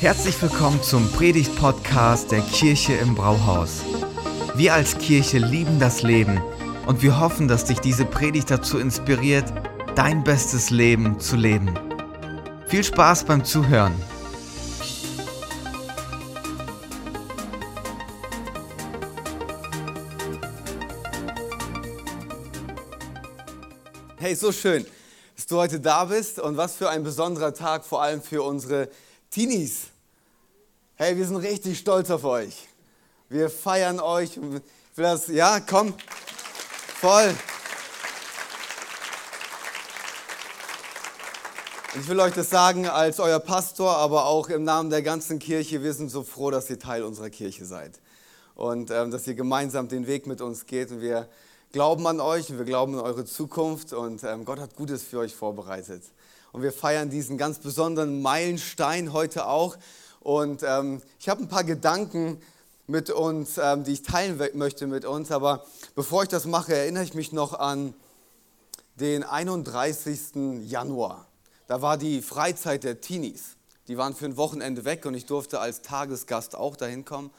Herzlich willkommen zum Predigt-Podcast der Kirche im Brauhaus. Wir als Kirche lieben das Leben und wir hoffen, dass dich diese Predigt dazu inspiriert, dein bestes Leben zu leben. Viel Spaß beim Zuhören. Hey, so schön, dass du heute da bist und was für ein besonderer Tag, vor allem für unsere Teenies. Hey, wir sind richtig stolz auf euch. Wir feiern euch. Will das, ja, komm, voll. Ich will euch das sagen als euer Pastor, aber auch im Namen der ganzen Kirche. Wir sind so froh, dass ihr Teil unserer Kirche seid und ähm, dass ihr gemeinsam den Weg mit uns geht. Und wir glauben an euch und wir glauben an eure Zukunft und ähm, Gott hat Gutes für euch vorbereitet. Und wir feiern diesen ganz besonderen Meilenstein heute auch. Und ähm, ich habe ein paar Gedanken mit uns, ähm, die ich teilen möchte mit uns. Aber bevor ich das mache, erinnere ich mich noch an den 31. Januar. Da war die Freizeit der Teenies. Die waren für ein Wochenende weg und ich durfte als Tagesgast auch dahin kommen.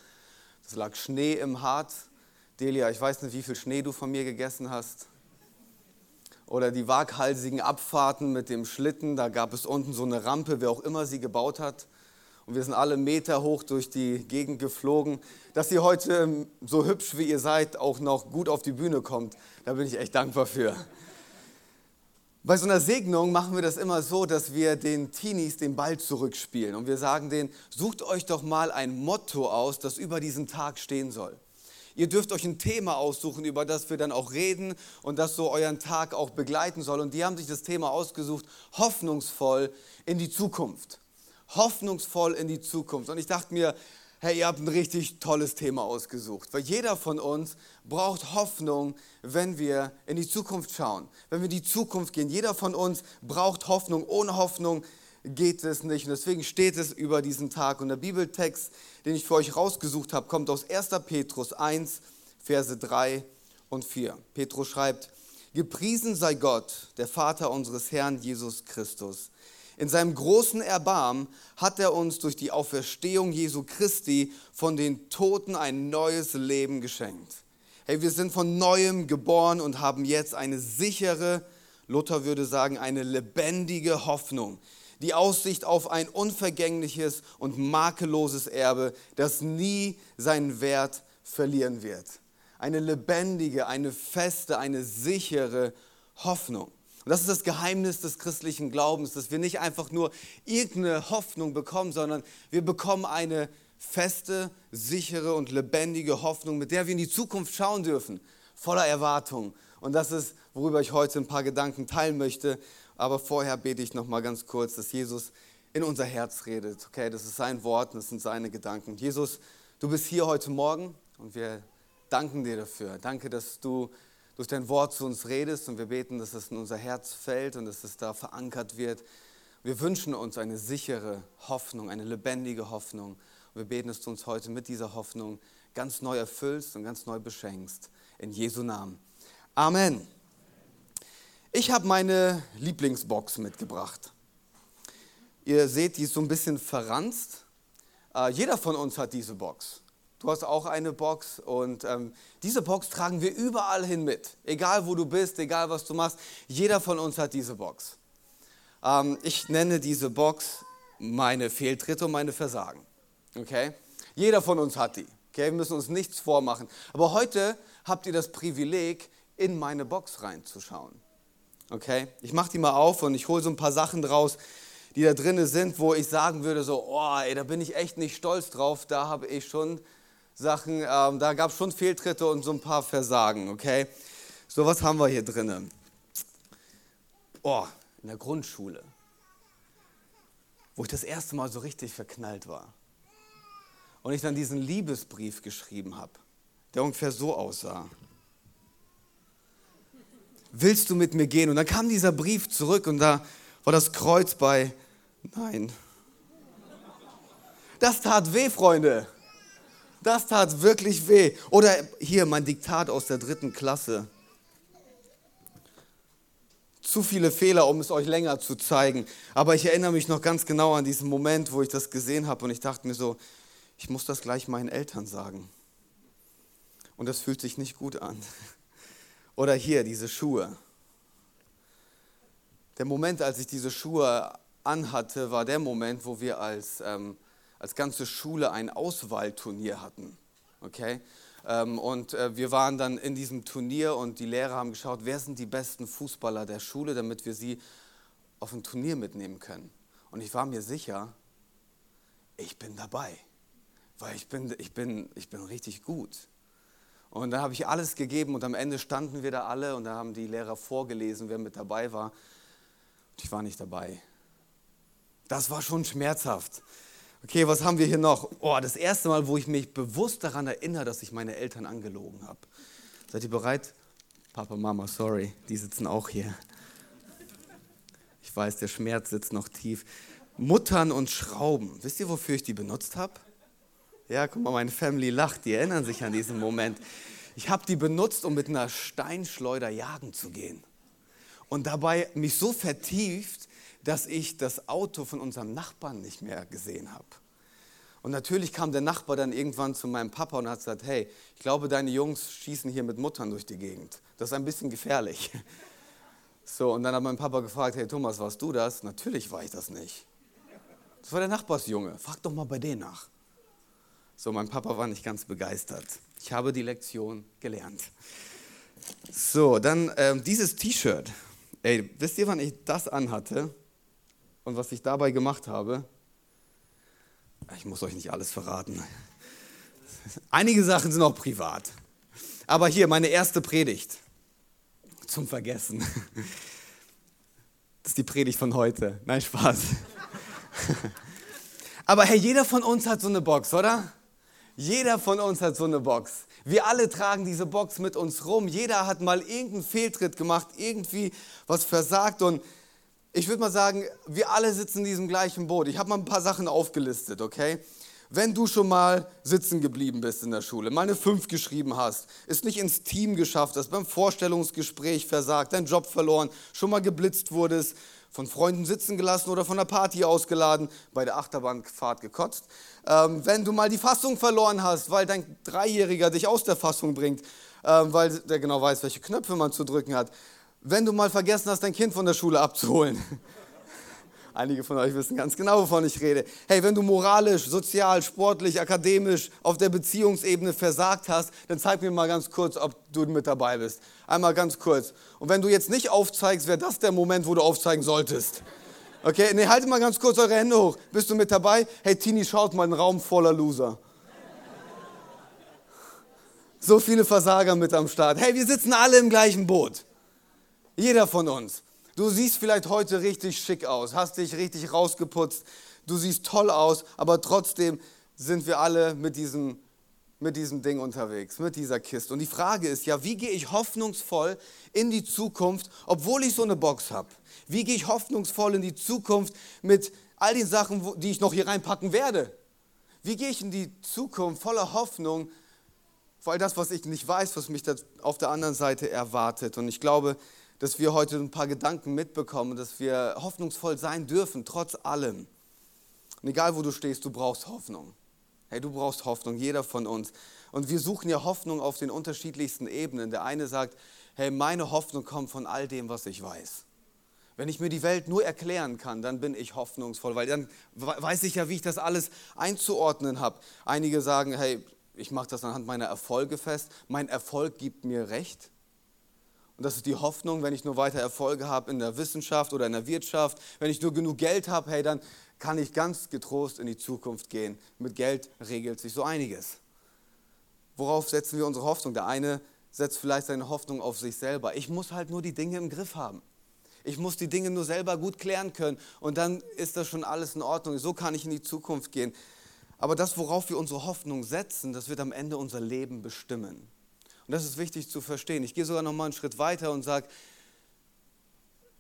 Es lag Schnee im Hart. Delia, ich weiß nicht, wie viel Schnee du von mir gegessen hast oder die waghalsigen Abfahrten mit dem Schlitten. Da gab es unten so eine Rampe, wer auch immer sie gebaut hat. Und wir sind alle Meter hoch durch die Gegend geflogen. Dass ihr heute ähm, so hübsch wie ihr seid auch noch gut auf die Bühne kommt, da bin ich echt dankbar für. Bei so einer Segnung machen wir das immer so, dass wir den Teenies den Ball zurückspielen und wir sagen denen, sucht euch doch mal ein Motto aus, das über diesen Tag stehen soll. Ihr dürft euch ein Thema aussuchen, über das wir dann auch reden und das so euren Tag auch begleiten soll. Und die haben sich das Thema ausgesucht, hoffnungsvoll in die Zukunft. Hoffnungsvoll in die Zukunft. Und ich dachte mir, hey, ihr habt ein richtig tolles Thema ausgesucht, weil jeder von uns braucht Hoffnung, wenn wir in die Zukunft schauen, wenn wir in die Zukunft gehen. Jeder von uns braucht Hoffnung. Ohne Hoffnung geht es nicht. Und deswegen steht es über diesen Tag. Und der Bibeltext, den ich für euch rausgesucht habe, kommt aus 1. Petrus 1, Verse 3 und 4. Petrus schreibt, Gepriesen sei Gott, der Vater unseres Herrn Jesus Christus. In seinem großen Erbarmen hat er uns durch die Auferstehung Jesu Christi von den Toten ein neues Leben geschenkt. Hey, wir sind von neuem geboren und haben jetzt eine sichere, Luther würde sagen, eine lebendige Hoffnung, die Aussicht auf ein unvergängliches und makelloses Erbe, das nie seinen Wert verlieren wird. Eine lebendige, eine feste, eine sichere Hoffnung. Und das ist das Geheimnis des christlichen Glaubens, dass wir nicht einfach nur irgendeine Hoffnung bekommen, sondern wir bekommen eine feste, sichere und lebendige Hoffnung, mit der wir in die Zukunft schauen dürfen, voller Erwartung. Und das ist, worüber ich heute ein paar Gedanken teilen möchte. Aber vorher bete ich noch mal ganz kurz, dass Jesus in unser Herz redet. Okay, das ist sein Wort, das sind seine Gedanken. Jesus, du bist hier heute Morgen und wir danken dir dafür. Danke, dass du durch dein Wort zu uns redest und wir beten, dass es in unser Herz fällt und dass es da verankert wird. Wir wünschen uns eine sichere Hoffnung, eine lebendige Hoffnung. Und wir beten, dass du uns heute mit dieser Hoffnung ganz neu erfüllst und ganz neu beschenkst. In Jesu Namen. Amen. Ich habe meine Lieblingsbox mitgebracht. Ihr seht, die ist so ein bisschen verranzt. Äh, jeder von uns hat diese Box. Du hast auch eine Box und ähm, diese Box tragen wir überall hin mit. Egal wo du bist, egal was du machst, jeder von uns hat diese Box. Ähm, ich nenne diese Box meine Fehltritte und meine Versagen. Okay? Jeder von uns hat die. Okay? Wir müssen uns nichts vormachen. Aber heute habt ihr das Privileg, in meine Box reinzuschauen. Okay? Ich mache die mal auf und ich hole so ein paar Sachen draus, die da drin sind, wo ich sagen würde, so, oh, ey, da bin ich echt nicht stolz drauf, da habe ich schon Sachen, ähm, da gab es schon Fehltritte und so ein paar Versagen, okay? So, was haben wir hier drin? Oh, in der Grundschule, wo ich das erste Mal so richtig verknallt war. Und ich dann diesen Liebesbrief geschrieben habe, der ungefähr so aussah willst du mit mir gehen? Und dann kam dieser Brief zurück und da war das Kreuz bei Nein. Das tat weh, Freunde. Das tat wirklich weh. Oder hier mein Diktat aus der dritten Klasse. zu viele Fehler, um es euch länger zu zeigen. Aber ich erinnere mich noch ganz genau an diesen Moment, wo ich das gesehen habe und ich dachte mir so, ich muss das gleich meinen Eltern sagen. Und das fühlt sich nicht gut an. Oder hier, diese Schuhe. Der Moment, als ich diese Schuhe anhatte, war der Moment, wo wir als, ähm, als ganze Schule ein Auswahlturnier hatten. Okay? Ähm, und äh, wir waren dann in diesem Turnier und die Lehrer haben geschaut, wer sind die besten Fußballer der Schule, damit wir sie auf ein Turnier mitnehmen können. Und ich war mir sicher, ich bin dabei, weil ich bin, ich bin, ich bin richtig gut. Und da habe ich alles gegeben und am Ende standen wir da alle und da haben die Lehrer vorgelesen, wer mit dabei war. Und ich war nicht dabei. Das war schon schmerzhaft. Okay, was haben wir hier noch? Oh, das erste Mal, wo ich mich bewusst daran erinnere, dass ich meine Eltern angelogen habe. Seid ihr bereit? Papa, Mama, sorry, die sitzen auch hier. Ich weiß, der Schmerz sitzt noch tief. Muttern und Schrauben. Wisst ihr, wofür ich die benutzt habe? Ja, guck mal, meine Family lacht, die erinnern sich an diesen Moment. Ich habe die benutzt, um mit einer Steinschleuder jagen zu gehen. Und dabei mich so vertieft, dass ich das Auto von unserem Nachbarn nicht mehr gesehen habe. Und natürlich kam der Nachbar dann irgendwann zu meinem Papa und hat gesagt, hey, ich glaube, deine Jungs schießen hier mit Muttern durch die Gegend. Das ist ein bisschen gefährlich. So, und dann hat mein Papa gefragt, hey Thomas, warst du das? Natürlich war ich das nicht. Das war der Nachbarsjunge. Frag doch mal bei denen nach. So, mein Papa war nicht ganz begeistert. Ich habe die Lektion gelernt. So, dann ähm, dieses T-Shirt. Ey, wisst ihr, wann ich das anhatte? Und was ich dabei gemacht habe, ich muss euch nicht alles verraten. Einige Sachen sind auch privat. Aber hier meine erste Predigt zum Vergessen. Das ist die Predigt von heute. Nein, Spaß. Aber hey, jeder von uns hat so eine Box, oder? Jeder von uns hat so eine Box. Wir alle tragen diese Box mit uns rum. Jeder hat mal irgendeinen Fehltritt gemacht, irgendwie was versagt und ich würde mal sagen, wir alle sitzen in diesem gleichen Boot. Ich habe mal ein paar Sachen aufgelistet, okay? Wenn du schon mal sitzen geblieben bist in der Schule, mal eine 5 geschrieben hast, es nicht ins Team geschafft hast, beim Vorstellungsgespräch versagt, deinen Job verloren, schon mal geblitzt wurdest, von Freunden sitzen gelassen oder von der Party ausgeladen, bei der Achterbahnfahrt gekotzt. Ähm, wenn du mal die Fassung verloren hast, weil dein Dreijähriger dich aus der Fassung bringt, ähm, weil der genau weiß, welche Knöpfe man zu drücken hat wenn du mal vergessen hast, dein Kind von der Schule abzuholen. Einige von euch wissen ganz genau, wovon ich rede. Hey, wenn du moralisch, sozial, sportlich, akademisch auf der Beziehungsebene versagt hast, dann zeig mir mal ganz kurz, ob du mit dabei bist. Einmal ganz kurz. Und wenn du jetzt nicht aufzeigst, wäre das der Moment, wo du aufzeigen solltest. Okay, nee, haltet mal ganz kurz eure Hände hoch. Bist du mit dabei? Hey, Tini, schaut mal, ein Raum voller Loser. So viele Versager mit am Start. Hey, wir sitzen alle im gleichen Boot. Jeder von uns. Du siehst vielleicht heute richtig schick aus, hast dich richtig rausgeputzt, du siehst toll aus, aber trotzdem sind wir alle mit diesem, mit diesem Ding unterwegs, mit dieser Kiste. Und die Frage ist ja, wie gehe ich hoffnungsvoll in die Zukunft, obwohl ich so eine Box habe? Wie gehe ich hoffnungsvoll in die Zukunft mit all den Sachen, die ich noch hier reinpacken werde? Wie gehe ich in die Zukunft voller Hoffnung, vor all das, was ich nicht weiß, was mich auf der anderen Seite erwartet? Und ich glaube, dass wir heute ein paar Gedanken mitbekommen, dass wir hoffnungsvoll sein dürfen, trotz allem. Und egal wo du stehst, du brauchst Hoffnung. Hey, du brauchst Hoffnung, jeder von uns. Und wir suchen ja Hoffnung auf den unterschiedlichsten Ebenen. Der eine sagt, hey, meine Hoffnung kommt von all dem, was ich weiß. Wenn ich mir die Welt nur erklären kann, dann bin ich hoffnungsvoll, weil dann weiß ich ja, wie ich das alles einzuordnen habe. Einige sagen, hey, ich mache das anhand meiner Erfolge fest. Mein Erfolg gibt mir recht. Und das ist die Hoffnung, wenn ich nur weiter Erfolge habe in der Wissenschaft oder in der Wirtschaft, wenn ich nur genug Geld habe, hey, dann kann ich ganz getrost in die Zukunft gehen. Mit Geld regelt sich so einiges. Worauf setzen wir unsere Hoffnung? Der eine setzt vielleicht seine Hoffnung auf sich selber. Ich muss halt nur die Dinge im Griff haben. Ich muss die Dinge nur selber gut klären können und dann ist das schon alles in Ordnung. So kann ich in die Zukunft gehen. Aber das, worauf wir unsere Hoffnung setzen, das wird am Ende unser Leben bestimmen. Und das ist wichtig zu verstehen. Ich gehe sogar noch mal einen Schritt weiter und sage,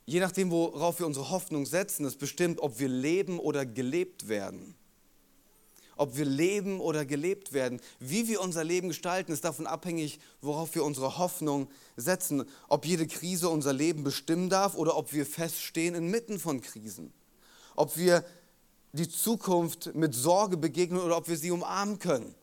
je nachdem, worauf wir unsere Hoffnung setzen, ist bestimmt, ob wir leben oder gelebt werden. ob wir leben oder gelebt werden. Wie wir unser Leben gestalten, ist davon abhängig, worauf wir unsere Hoffnung setzen. Ob jede Krise unser Leben bestimmen darf oder ob wir feststehen inmitten von Krisen. Ob wir die Zukunft mit Sorge begegnen oder ob wir sie umarmen können.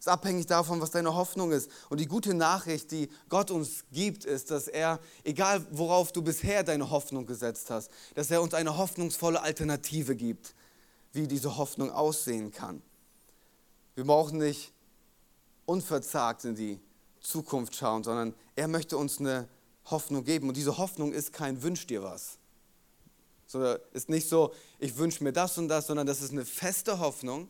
Ist abhängig davon, was deine Hoffnung ist. Und die gute Nachricht, die Gott uns gibt, ist, dass er, egal worauf du bisher deine Hoffnung gesetzt hast, dass er uns eine hoffnungsvolle Alternative gibt, wie diese Hoffnung aussehen kann. Wir brauchen nicht unverzagt in die Zukunft schauen, sondern er möchte uns eine Hoffnung geben. Und diese Hoffnung ist kein Wünsch dir was. So, ist nicht so, ich wünsche mir das und das, sondern das ist eine feste Hoffnung,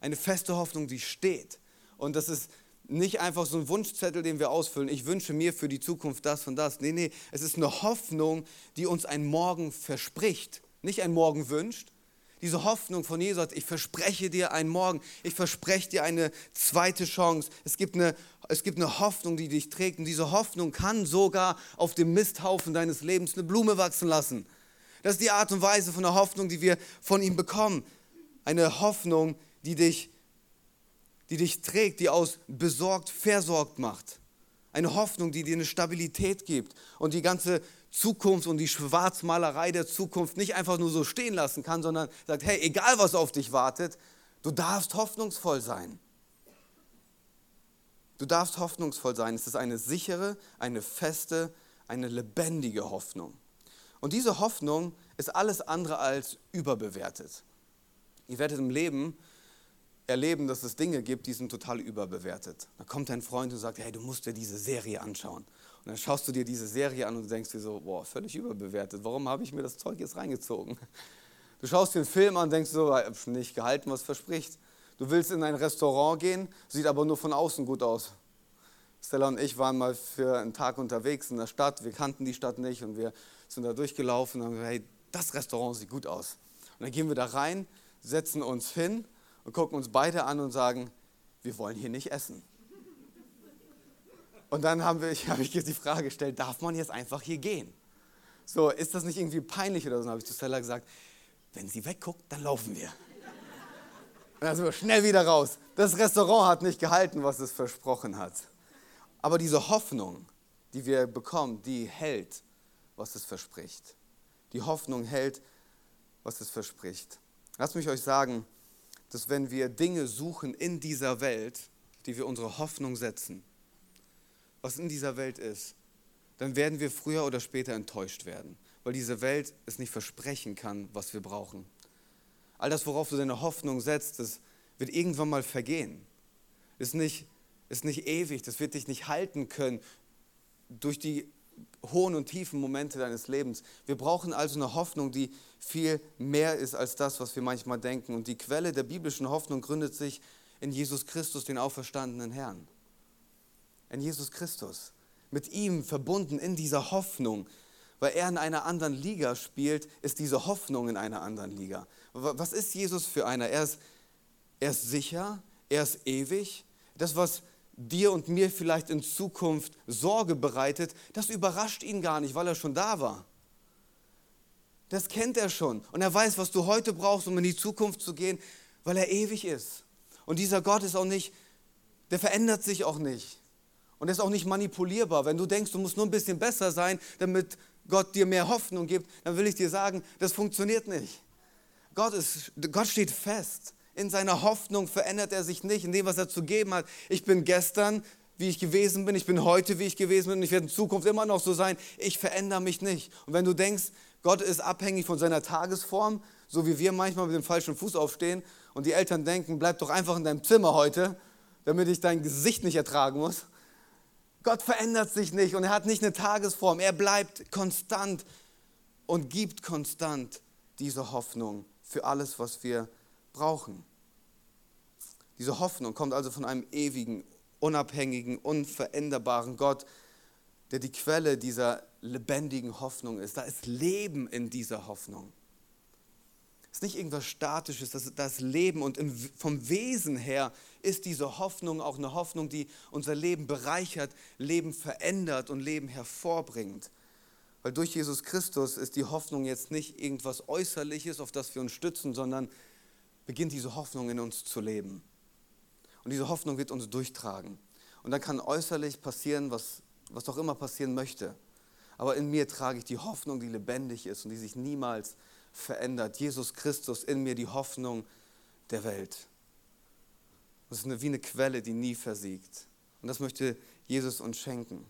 eine feste Hoffnung, die steht. Und das ist nicht einfach so ein Wunschzettel, den wir ausfüllen. Ich wünsche mir für die Zukunft das und das. Nee, nee, es ist eine Hoffnung, die uns ein Morgen verspricht. Nicht ein Morgen wünscht. Diese Hoffnung von Jesus, ich verspreche dir einen Morgen, ich verspreche dir eine zweite Chance. Es gibt eine, es gibt eine Hoffnung, die dich trägt. Und diese Hoffnung kann sogar auf dem Misthaufen deines Lebens eine Blume wachsen lassen. Das ist die Art und Weise von der Hoffnung, die wir von ihm bekommen. Eine Hoffnung, die dich die dich trägt, die aus besorgt versorgt macht. Eine Hoffnung, die dir eine Stabilität gibt und die ganze Zukunft und die Schwarzmalerei der Zukunft nicht einfach nur so stehen lassen kann, sondern sagt, hey, egal was auf dich wartet, du darfst hoffnungsvoll sein. Du darfst hoffnungsvoll sein. Es ist eine sichere, eine feste, eine lebendige Hoffnung. Und diese Hoffnung ist alles andere als überbewertet. Ihr werdet im Leben erleben, dass es Dinge gibt, die sind total überbewertet. Da kommt dein Freund und sagt, hey, du musst dir diese Serie anschauen. Und dann schaust du dir diese Serie an und denkst dir so, boah, völlig überbewertet. Warum habe ich mir das Zeug jetzt reingezogen? Du schaust dir einen Film an und denkst so, nicht gehalten, was verspricht. Du willst in ein Restaurant gehen, sieht aber nur von außen gut aus. Stella und ich waren mal für einen Tag unterwegs in der Stadt. Wir kannten die Stadt nicht und wir sind da durchgelaufen und haben gesagt, hey, das Restaurant sieht gut aus. Und dann gehen wir da rein, setzen uns hin und gucken uns beide an und sagen, wir wollen hier nicht essen. Und dann habe ich, ich die Frage gestellt, darf man jetzt einfach hier gehen? So, ist das nicht irgendwie peinlich oder so? Dann habe ich zu Stella gesagt, wenn sie wegguckt, dann laufen wir. Und dann sind wir schnell wieder raus. Das Restaurant hat nicht gehalten, was es versprochen hat. Aber diese Hoffnung, die wir bekommen, die hält, was es verspricht. Die Hoffnung hält, was es verspricht. Lasst mich euch sagen, dass wenn wir Dinge suchen in dieser Welt, die wir unsere Hoffnung setzen, was in dieser Welt ist, dann werden wir früher oder später enttäuscht werden, weil diese Welt es nicht versprechen kann, was wir brauchen. All das, worauf du deine Hoffnung setzt, das wird irgendwann mal vergehen. Ist nicht, ist nicht ewig, das wird dich nicht halten können durch die hohen und tiefen Momente deines Lebens. Wir brauchen also eine Hoffnung, die viel mehr ist als das, was wir manchmal denken. Und die Quelle der biblischen Hoffnung gründet sich in Jesus Christus, den auferstandenen Herrn. In Jesus Christus. Mit ihm verbunden in dieser Hoffnung. Weil er in einer anderen Liga spielt, ist diese Hoffnung in einer anderen Liga. Was ist Jesus für einer? Er ist, er ist sicher, er ist ewig. Das, was dir und mir vielleicht in Zukunft Sorge bereitet, das überrascht ihn gar nicht, weil er schon da war. Das kennt er schon. Und er weiß, was du heute brauchst, um in die Zukunft zu gehen, weil er ewig ist. Und dieser Gott ist auch nicht, der verändert sich auch nicht. Und er ist auch nicht manipulierbar. Wenn du denkst, du musst nur ein bisschen besser sein, damit Gott dir mehr Hoffnung gibt, dann will ich dir sagen, das funktioniert nicht. Gott, ist, Gott steht fest. In seiner Hoffnung verändert er sich nicht, in dem, was er zu geben hat. Ich bin gestern, wie ich gewesen bin, ich bin heute, wie ich gewesen bin und ich werde in Zukunft immer noch so sein. Ich verändere mich nicht. Und wenn du denkst, Gott ist abhängig von seiner Tagesform, so wie wir manchmal mit dem falschen Fuß aufstehen und die Eltern denken, bleib doch einfach in deinem Zimmer heute, damit ich dein Gesicht nicht ertragen muss. Gott verändert sich nicht und er hat nicht eine Tagesform. Er bleibt konstant und gibt konstant diese Hoffnung für alles, was wir brauchen. Diese Hoffnung kommt also von einem ewigen, unabhängigen, unveränderbaren Gott, der die Quelle dieser lebendigen Hoffnung ist. Da ist Leben in dieser Hoffnung. Es ist nicht irgendwas Statisches, das ist das Leben. Und vom Wesen her ist diese Hoffnung auch eine Hoffnung, die unser Leben bereichert, Leben verändert und Leben hervorbringt. Weil durch Jesus Christus ist die Hoffnung jetzt nicht irgendwas Äußerliches, auf das wir uns stützen, sondern beginnt diese Hoffnung in uns zu leben. Und diese Hoffnung wird uns durchtragen. Und dann kann äußerlich passieren, was, was auch immer passieren möchte. Aber in mir trage ich die Hoffnung, die lebendig ist und die sich niemals verändert. Jesus Christus in mir, die Hoffnung der Welt. Das ist eine, wie eine Quelle, die nie versiegt. Und das möchte Jesus uns schenken.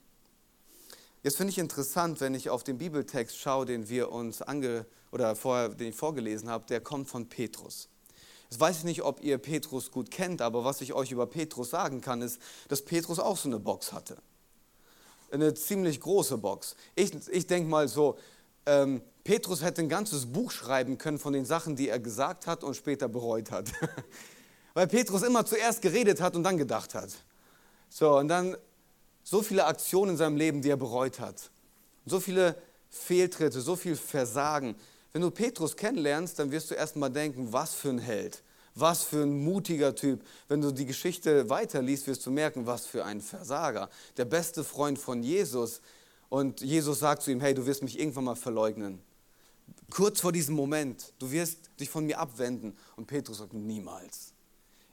Jetzt finde ich interessant, wenn ich auf den Bibeltext schaue, den wir uns ange oder vorher, den ich vorgelesen habe, der kommt von Petrus. Jetzt weiß ich nicht, ob ihr Petrus gut kennt, aber was ich euch über Petrus sagen kann, ist, dass Petrus auch so eine Box hatte. Eine ziemlich große Box. Ich, ich denke mal so, ähm, Petrus hätte ein ganzes Buch schreiben können von den Sachen, die er gesagt hat und später bereut hat. Weil Petrus immer zuerst geredet hat und dann gedacht hat. So, und dann so viele Aktionen in seinem Leben, die er bereut hat. So viele Fehltritte, so viel Versagen. Wenn du Petrus kennenlernst, dann wirst du erstmal denken, was für ein Held, was für ein mutiger Typ. Wenn du die Geschichte weiterliest, wirst du merken, was für ein Versager. Der beste Freund von Jesus. Und Jesus sagt zu ihm, hey, du wirst mich irgendwann mal verleugnen. Kurz vor diesem Moment, du wirst dich von mir abwenden. Und Petrus sagt, niemals.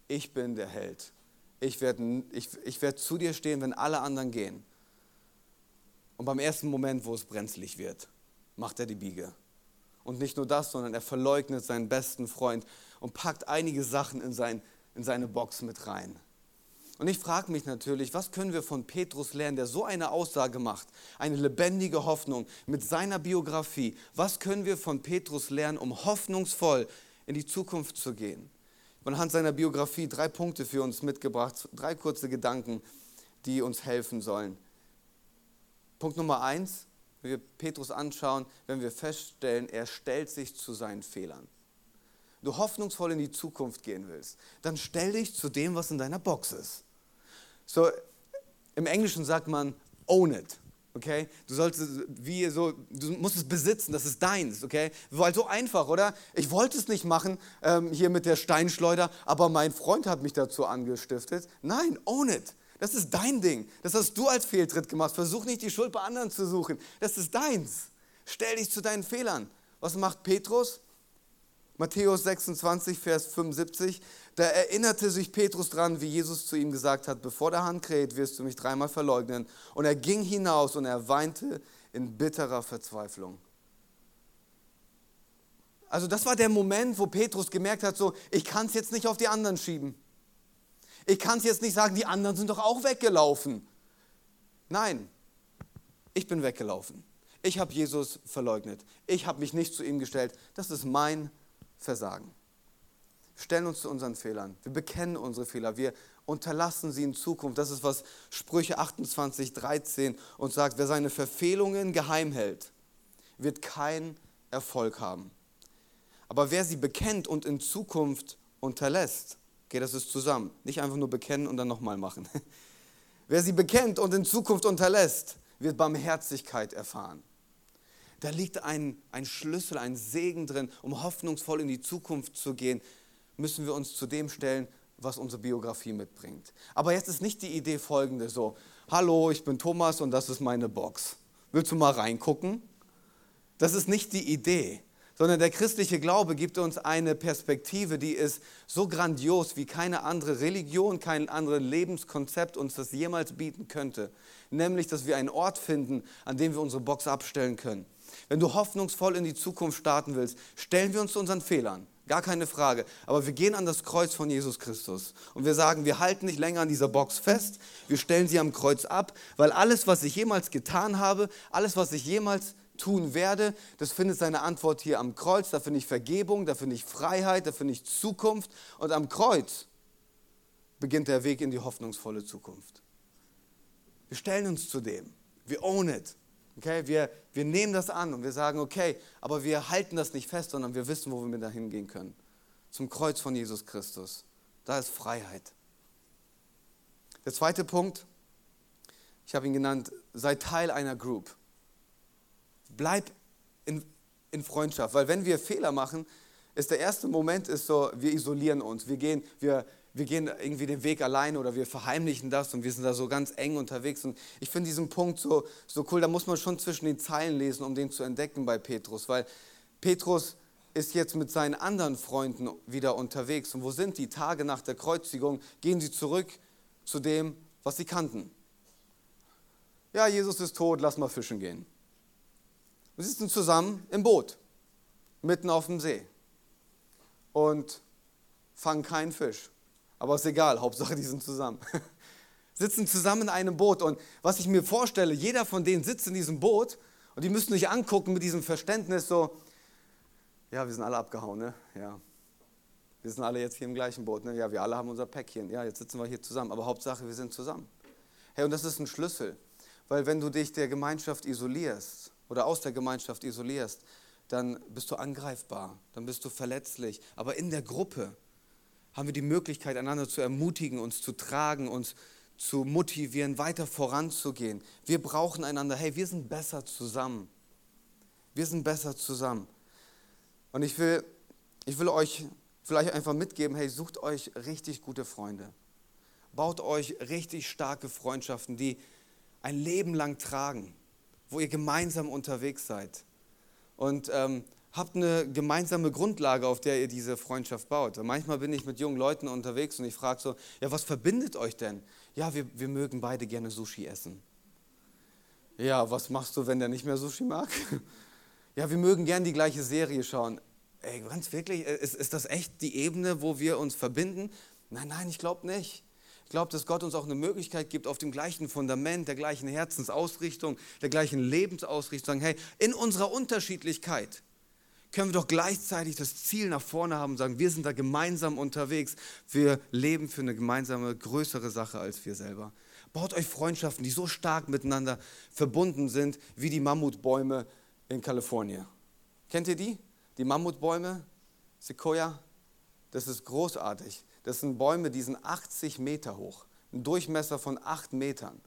Ich bin der Held ich werde ich, ich werd zu dir stehen, wenn alle anderen gehen. Und beim ersten Moment, wo es brenzlig wird, macht er die Biege. Und nicht nur das, sondern er verleugnet seinen besten Freund und packt einige Sachen in, sein, in seine Box mit rein. Und ich frage mich natürlich, was können wir von Petrus lernen, der so eine Aussage macht, eine lebendige Hoffnung mit seiner Biografie. Was können wir von Petrus lernen, um hoffnungsvoll in die Zukunft zu gehen? anhand seiner Biografie drei Punkte für uns mitgebracht, drei kurze Gedanken, die uns helfen sollen. Punkt Nummer eins, wenn wir Petrus anschauen, wenn wir feststellen, er stellt sich zu seinen Fehlern. Du hoffnungsvoll in die Zukunft gehen willst, dann stell dich zu dem, was in deiner Box ist. So, im Englischen sagt man, own it. Okay? Du solltest, wie so, du musst es besitzen, das ist deins, okay? Weil so einfach, oder? Ich wollte es nicht machen, ähm, hier mit der Steinschleuder, aber mein Freund hat mich dazu angestiftet. Nein, own it. Das ist dein Ding. Das hast du als Fehltritt gemacht. Versuch nicht, die Schuld bei anderen zu suchen. Das ist deins. Stell dich zu deinen Fehlern. Was macht Petrus? Matthäus 26, Vers 75. Da erinnerte sich Petrus dran, wie Jesus zu ihm gesagt hat, bevor der Hahn kräht, wirst du mich dreimal verleugnen. Und er ging hinaus und er weinte in bitterer Verzweiflung. Also das war der Moment, wo Petrus gemerkt hat, so, ich kann es jetzt nicht auf die anderen schieben. Ich kann es jetzt nicht sagen, die anderen sind doch auch weggelaufen. Nein, ich bin weggelaufen. Ich habe Jesus verleugnet. Ich habe mich nicht zu ihm gestellt. Das ist mein Versagen stellen uns zu unseren Fehlern. Wir bekennen unsere Fehler. Wir unterlassen sie in Zukunft. Das ist, was Sprüche 28, 13 uns sagt. Wer seine Verfehlungen geheim hält, wird keinen Erfolg haben. Aber wer sie bekennt und in Zukunft unterlässt, okay, das ist zusammen. Nicht einfach nur bekennen und dann nochmal machen. Wer sie bekennt und in Zukunft unterlässt, wird Barmherzigkeit erfahren. Da liegt ein, ein Schlüssel, ein Segen drin, um hoffnungsvoll in die Zukunft zu gehen, müssen wir uns zu dem stellen, was unsere Biografie mitbringt. Aber jetzt ist nicht die Idee folgende so, hallo, ich bin Thomas und das ist meine Box. Willst du mal reingucken? Das ist nicht die Idee, sondern der christliche Glaube gibt uns eine Perspektive, die ist so grandios, wie keine andere Religion, kein anderes Lebenskonzept uns das jemals bieten könnte. Nämlich, dass wir einen Ort finden, an dem wir unsere Box abstellen können. Wenn du hoffnungsvoll in die Zukunft starten willst, stellen wir uns zu unseren Fehlern. Gar keine Frage. Aber wir gehen an das Kreuz von Jesus Christus und wir sagen, wir halten nicht länger an dieser Box fest, wir stellen sie am Kreuz ab, weil alles, was ich jemals getan habe, alles, was ich jemals tun werde, das findet seine Antwort hier am Kreuz. Da finde ich Vergebung, da finde ich Freiheit, da finde ich Zukunft. Und am Kreuz beginnt der Weg in die hoffnungsvolle Zukunft. Wir stellen uns zu dem. Wir own it. Okay, wir, wir nehmen das an und wir sagen, okay, aber wir halten das nicht fest, sondern wir wissen, wo wir mit dahin gehen können. Zum Kreuz von Jesus Christus. Da ist Freiheit. Der zweite Punkt, ich habe ihn genannt, sei Teil einer Group. Bleib in, in Freundschaft, weil wenn wir Fehler machen, ist der erste Moment ist so, wir isolieren uns, wir gehen, wir, wir gehen irgendwie den Weg allein oder wir verheimlichen das und wir sind da so ganz eng unterwegs. Und ich finde diesen Punkt so, so cool, da muss man schon zwischen den Zeilen lesen, um den zu entdecken bei Petrus, weil Petrus ist jetzt mit seinen anderen Freunden wieder unterwegs. Und wo sind die? Tage nach der Kreuzigung gehen sie zurück zu dem, was sie kannten. Ja, Jesus ist tot, lass mal fischen gehen. Wir sitzen zusammen im Boot, mitten auf dem See und fangen keinen Fisch. Aber ist egal, Hauptsache die sind zusammen. sitzen zusammen in einem Boot und was ich mir vorstelle, jeder von denen sitzt in diesem Boot und die müssen sich angucken mit diesem Verständnis so, ja, wir sind alle abgehauen, ne? Ja. Wir sind alle jetzt hier im gleichen Boot, ne? Ja, wir alle haben unser Päckchen. Ja, jetzt sitzen wir hier zusammen, aber Hauptsache, wir sind zusammen. Hey, und das ist ein Schlüssel, weil wenn du dich der Gemeinschaft isolierst oder aus der Gemeinschaft isolierst, dann bist du angreifbar, dann bist du verletzlich. Aber in der Gruppe haben wir die Möglichkeit, einander zu ermutigen, uns zu tragen, uns zu motivieren, weiter voranzugehen. Wir brauchen einander. Hey, wir sind besser zusammen. Wir sind besser zusammen. Und ich will, ich will euch vielleicht einfach mitgeben, hey, sucht euch richtig gute Freunde. Baut euch richtig starke Freundschaften, die ein Leben lang tragen, wo ihr gemeinsam unterwegs seid. Und ähm, habt eine gemeinsame Grundlage, auf der ihr diese Freundschaft baut. Und manchmal bin ich mit jungen Leuten unterwegs und ich frage so, ja, was verbindet euch denn? Ja, wir, wir mögen beide gerne Sushi essen. Ja, was machst du, wenn der nicht mehr Sushi mag? Ja, wir mögen gerne die gleiche Serie schauen. Ey, ganz wirklich, ist, ist das echt die Ebene, wo wir uns verbinden? Nein, nein, ich glaube nicht. Glaube, dass Gott uns auch eine Möglichkeit gibt, auf dem gleichen Fundament, der gleichen Herzensausrichtung, der gleichen Lebensausrichtung, sagen, hey, in unserer Unterschiedlichkeit können wir doch gleichzeitig das Ziel nach vorne haben und sagen, wir sind da gemeinsam unterwegs. Wir leben für eine gemeinsame, größere Sache als wir selber. Baut euch Freundschaften, die so stark miteinander verbunden sind wie die Mammutbäume in Kalifornien. Kennt ihr die? Die Mammutbäume, Sequoia? Das ist großartig. Das sind Bäume, die sind 80 Meter hoch, ein Durchmesser von 8 Metern.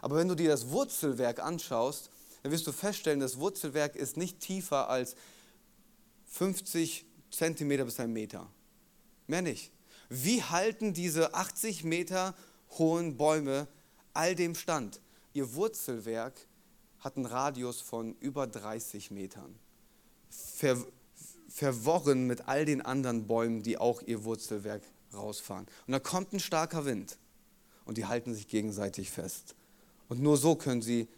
Aber wenn du dir das Wurzelwerk anschaust, dann wirst du feststellen, das Wurzelwerk ist nicht tiefer als 50 Zentimeter bis ein Meter. Mehr nicht. Wie halten diese 80 Meter hohen Bäume all dem stand? Ihr Wurzelwerk hat einen Radius von über 30 Metern. Ver, verworren mit all den anderen Bäumen, die auch ihr Wurzelwerk rausfahren. Und da kommt ein starker Wind und die halten sich gegenseitig fest. Und nur so können sie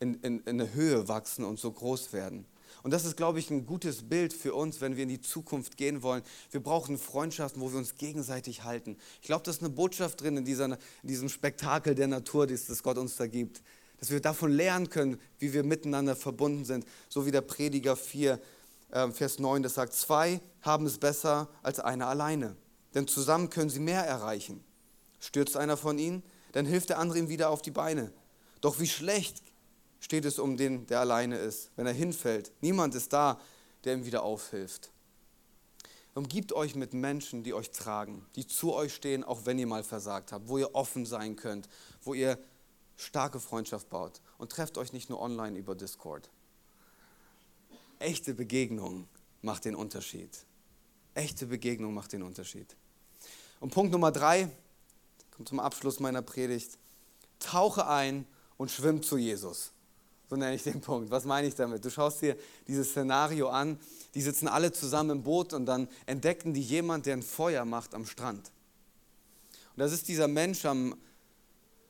in, in, in eine Höhe wachsen und so groß werden. Und das ist, glaube ich, ein gutes Bild für uns, wenn wir in die Zukunft gehen wollen. Wir brauchen Freundschaften, wo wir uns gegenseitig halten. Ich glaube, das ist eine Botschaft drin in, dieser, in diesem Spektakel der Natur, das Gott uns da gibt dass wir davon lernen können, wie wir miteinander verbunden sind. So wie der Prediger 4, äh, Vers 9, das sagt, zwei haben es besser als einer alleine, denn zusammen können sie mehr erreichen. Stürzt einer von ihnen, dann hilft der andere ihm wieder auf die Beine. Doch wie schlecht steht es um den, der alleine ist, wenn er hinfällt. Niemand ist da, der ihm wieder aufhilft. Umgibt euch mit Menschen, die euch tragen, die zu euch stehen, auch wenn ihr mal versagt habt, wo ihr offen sein könnt, wo ihr starke Freundschaft baut. Und trefft euch nicht nur online über Discord. Echte Begegnung macht den Unterschied. Echte Begegnung macht den Unterschied. Und Punkt Nummer drei, kommt zum Abschluss meiner Predigt. Tauche ein und schwimm zu Jesus. So nenne ich den Punkt. Was meine ich damit? Du schaust dir dieses Szenario an. Die sitzen alle zusammen im Boot und dann entdecken die jemand, der ein Feuer macht am Strand. Und das ist dieser Mensch am,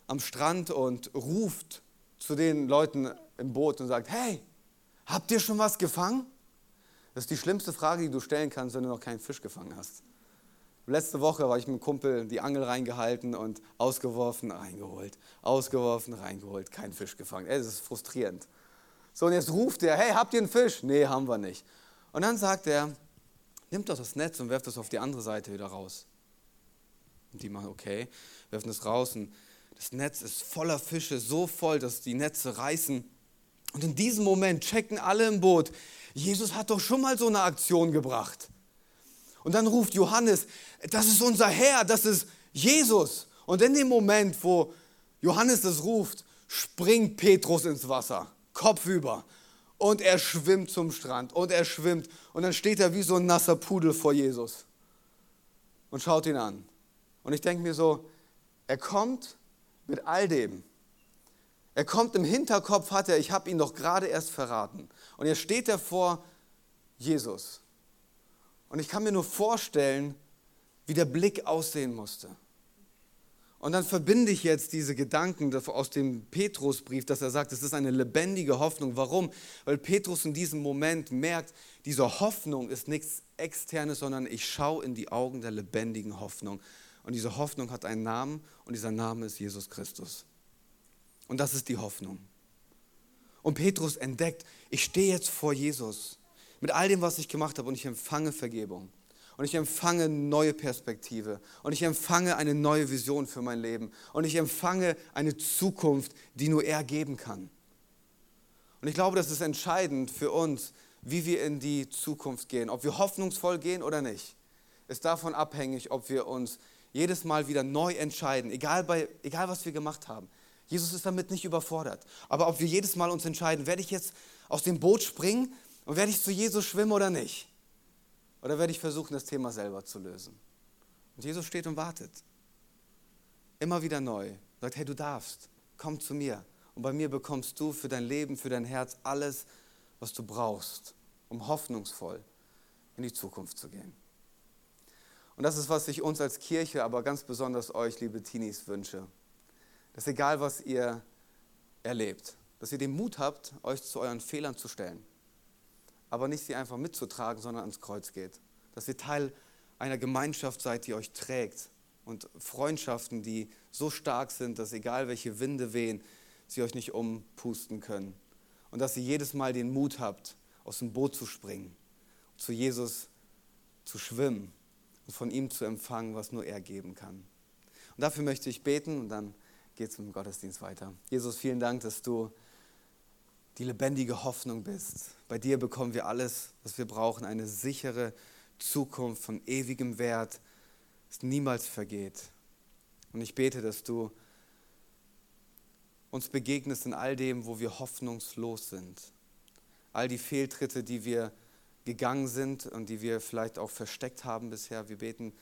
am Strand und ruft zu den Leuten im Boot und sagt, hey, habt ihr schon was gefangen? Das ist die schlimmste Frage, die du stellen kannst, wenn du noch keinen Fisch gefangen hast. Letzte Woche war ich mit einem Kumpel die Angel reingehalten und ausgeworfen, reingeholt, ausgeworfen, reingeholt, keinen Fisch gefangen. Es ist frustrierend. So, und jetzt ruft er, hey, habt ihr einen Fisch? Nee, haben wir nicht. Und dann sagt er, nimmt doch das Netz und werft es auf die andere Seite wieder raus. Und die machen, okay, werfen es raus und das Netz ist voller Fische, so voll, dass die Netze reißen. Und in diesem Moment checken alle im Boot, Jesus hat doch schon mal so eine Aktion gebracht. Und dann ruft Johannes, das ist unser Herr, das ist Jesus. Und in dem Moment, wo Johannes das ruft, springt Petrus ins Wasser, kopfüber. Und er schwimmt zum Strand und er schwimmt. Und dann steht er wie so ein nasser Pudel vor Jesus und schaut ihn an. Und ich denke mir so, er kommt mit all dem. Er kommt im Hinterkopf, hat er, ich habe ihn doch gerade erst verraten. Und jetzt steht er vor Jesus. Und ich kann mir nur vorstellen, wie der Blick aussehen musste. Und dann verbinde ich jetzt diese Gedanken aus dem Petrusbrief, dass er sagt, es ist eine lebendige Hoffnung. Warum? Weil Petrus in diesem Moment merkt, diese Hoffnung ist nichts Externes, sondern ich schaue in die Augen der lebendigen Hoffnung. Und diese Hoffnung hat einen Namen und dieser Name ist Jesus Christus. Und das ist die Hoffnung. Und Petrus entdeckt, ich stehe jetzt vor Jesus mit all dem, was ich gemacht habe und ich empfange Vergebung und ich empfange neue Perspektive und ich empfange eine neue Vision für mein Leben und ich empfange eine Zukunft, die nur er geben kann. Und ich glaube, das ist entscheidend für uns, wie wir in die Zukunft gehen, ob wir hoffnungsvoll gehen oder nicht. Ist davon abhängig, ob wir uns jedes Mal wieder neu entscheiden, egal, bei, egal was wir gemacht haben. Jesus ist damit nicht überfordert. Aber ob wir jedes Mal uns entscheiden, werde ich jetzt aus dem Boot springen und werde ich zu Jesus schwimmen oder nicht? Oder werde ich versuchen, das Thema selber zu lösen? Und Jesus steht und wartet. Immer wieder neu. Sagt, hey, du darfst. Komm zu mir. Und bei mir bekommst du für dein Leben, für dein Herz alles, was du brauchst, um hoffnungsvoll in die Zukunft zu gehen. Und das ist, was ich uns als Kirche, aber ganz besonders euch, liebe Teenies, wünsche. Dass egal, was ihr erlebt, dass ihr den Mut habt, euch zu euren Fehlern zu stellen aber nicht sie einfach mitzutragen, sondern ans Kreuz geht. Dass ihr Teil einer Gemeinschaft seid, die euch trägt und Freundschaften, die so stark sind, dass egal welche Winde wehen, sie euch nicht umpusten können. Und dass ihr jedes Mal den Mut habt, aus dem Boot zu springen, zu Jesus zu schwimmen und von ihm zu empfangen, was nur er geben kann. Und dafür möchte ich beten und dann geht es mit dem Gottesdienst weiter. Jesus, vielen Dank, dass du die lebendige Hoffnung bist. Bei dir bekommen wir alles, was wir brauchen, eine sichere Zukunft von ewigem Wert, das niemals vergeht. Und ich bete, dass du uns begegnest in all dem, wo wir hoffnungslos sind. All die Fehltritte, die wir gegangen sind und die wir vielleicht auch versteckt haben bisher. Wir beten,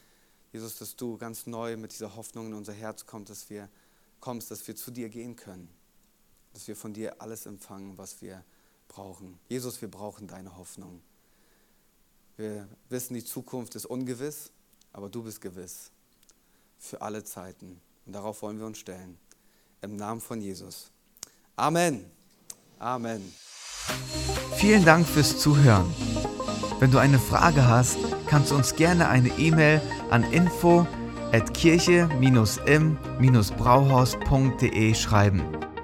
Jesus, dass du ganz neu mit dieser Hoffnung in unser Herz kommst, dass wir kommst, dass wir zu dir gehen können dass wir von dir alles empfangen, was wir brauchen. Jesus, wir brauchen deine Hoffnung. Wir wissen, die Zukunft ist ungewiss, aber du bist gewiss für alle Zeiten. Und darauf wollen wir uns stellen. Im Namen von Jesus. Amen. Amen. Vielen Dank fürs Zuhören. Wenn du eine Frage hast, kannst du uns gerne eine E-Mail an info at kirche-im-brauhaus.de schreiben.